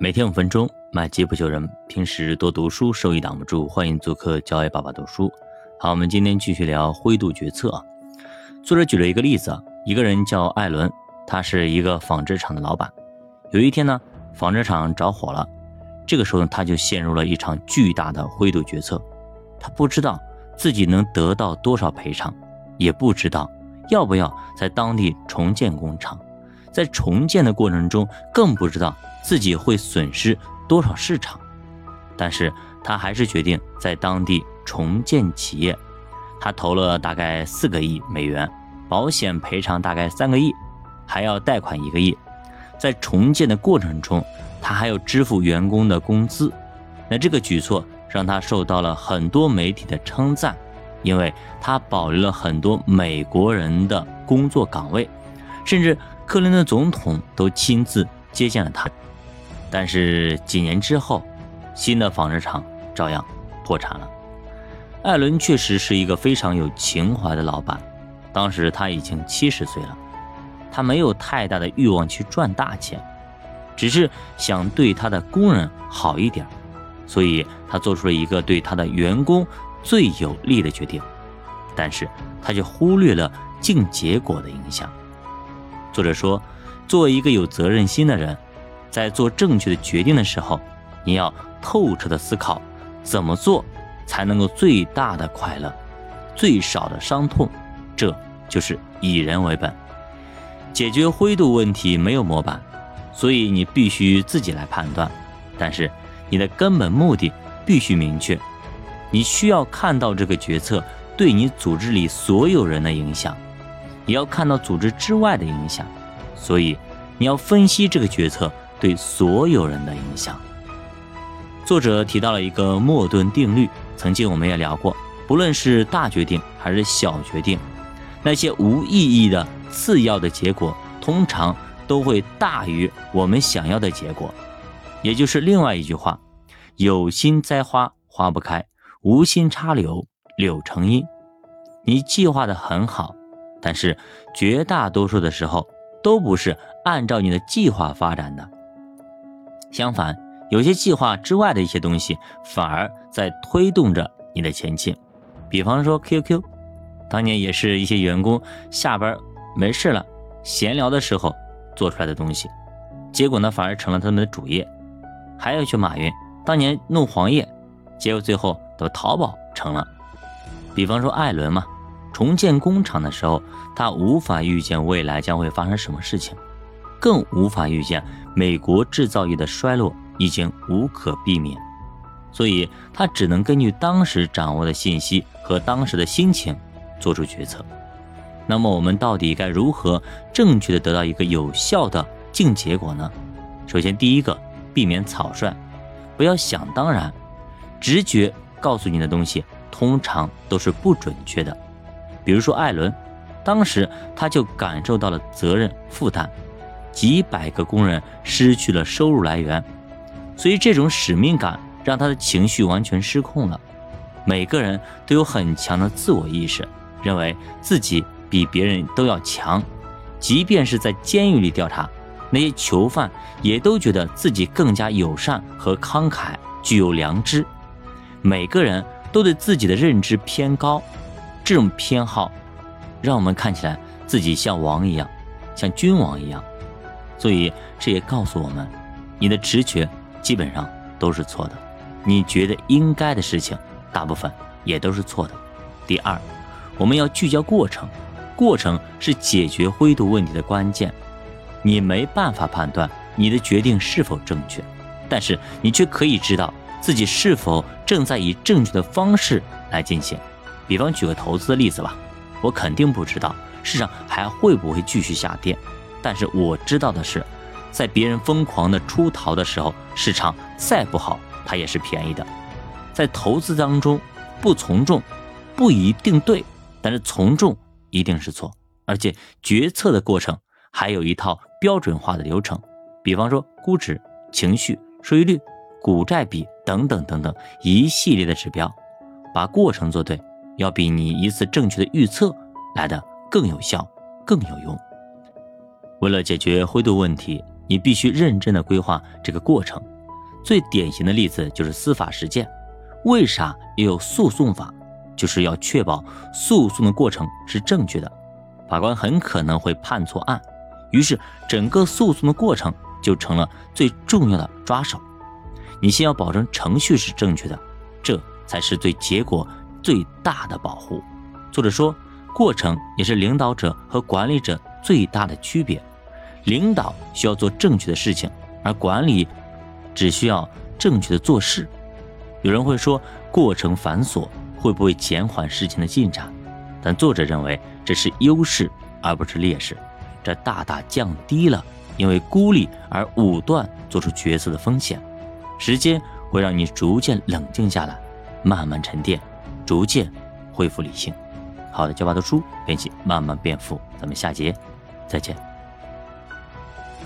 每天五分钟，买机不求人。平时多读书，收益挡不住。欢迎做客教爱爸爸读书。好，我们今天继续聊灰度决策啊。作者举了一个例子啊，一个人叫艾伦，他是一个纺织厂的老板。有一天呢，纺织厂着火了，这个时候呢，他就陷入了一场巨大的灰度决策。他不知道自己能得到多少赔偿，也不知道要不要在当地重建工厂。在重建的过程中，更不知道自己会损失多少市场，但是他还是决定在当地重建企业。他投了大概四个亿美元，保险赔偿大概三个亿，还要贷款一个亿。在重建的过程中，他还要支付员工的工资。那这个举措让他受到了很多媒体的称赞，因为他保留了很多美国人的工作岗位，甚至。克林顿总统都亲自接见了他，但是几年之后，新的纺织厂照样破产了。艾伦确实是一个非常有情怀的老板，当时他已经七十岁了，他没有太大的欲望去赚大钱，只是想对他的工人好一点，所以他做出了一个对他的员工最有利的决定，但是他却忽略了净结果的影响。作者说，作为一个有责任心的人，在做正确的决定的时候，你要透彻的思考怎么做才能够最大的快乐，最少的伤痛。这就是以人为本。解决灰度问题没有模板，所以你必须自己来判断。但是你的根本目的必须明确，你需要看到这个决策对你组织里所有人的影响。也要看到组织之外的影响，所以你要分析这个决策对所有人的影响。作者提到了一个莫顿定律，曾经我们也聊过，不论是大决定还是小决定，那些无意义的次要的结果，通常都会大于我们想要的结果。也就是另外一句话：有心栽花花不开，无心插柳柳成荫。你计划的很好。但是绝大多数的时候都不是按照你的计划发展的，相反，有些计划之外的一些东西反而在推动着你的前进。比方说 QQ，当年也是一些员工下班没事了闲聊的时候做出来的东西，结果呢反而成了他们的主业。还有去马云当年弄黄页，结果最后都淘宝成了。比方说艾伦嘛。重建工厂的时候，他无法预见未来将会发生什么事情，更无法预见美国制造业的衰落已经无可避免，所以他只能根据当时掌握的信息和当时的心情做出决策。那么，我们到底该如何正确的得到一个有效的净结果呢？首先，第一个，避免草率，不要想当然，直觉告诉你的东西通常都是不准确的。比如说艾伦，当时他就感受到了责任负担，几百个工人失去了收入来源，所以这种使命感让他的情绪完全失控了。每个人都有很强的自我意识，认为自己比别人都要强，即便是在监狱里调查，那些囚犯也都觉得自己更加友善和慷慨，具有良知。每个人都对自己的认知偏高。这种偏好，让我们看起来自己像王一样，像君王一样，所以这也告诉我们，你的直觉基本上都是错的，你觉得应该的事情，大部分也都是错的。第二，我们要聚焦过程，过程是解决灰度问题的关键。你没办法判断你的决定是否正确，但是你却可以知道自己是否正在以正确的方式来进行。比方举个投资的例子吧，我肯定不知道市场还会不会继续下跌，但是我知道的是，在别人疯狂的出逃的时候，市场再不好，它也是便宜的。在投资当中，不从众不一定对，但是从众一定是错。而且决策的过程还有一套标准化的流程，比方说估值、情绪、收益率、股债比等等等等一系列的指标，把过程做对。要比你一次正确的预测来的更有效、更有用。为了解决灰度问题，你必须认真的规划这个过程。最典型的例子就是司法实践。为啥要有诉讼法？就是要确保诉讼的过程是正确的。法官很可能会判错案，于是整个诉讼的过程就成了最重要的抓手。你先要保证程序是正确的，这才是对结果最大的保护。作者说，过程也是领导者和管理者最大的区别。领导需要做正确的事情，而管理只需要正确的做事。有人会说，过程繁琐会不会减缓事情的进展？但作者认为这是优势而不是劣势，这大大降低了因为孤立而武断做出决策的风险。时间会让你逐渐冷静下来，慢慢沉淀，逐渐恢复理性。好的，教爸读书，练习慢慢变富。咱们下节再见。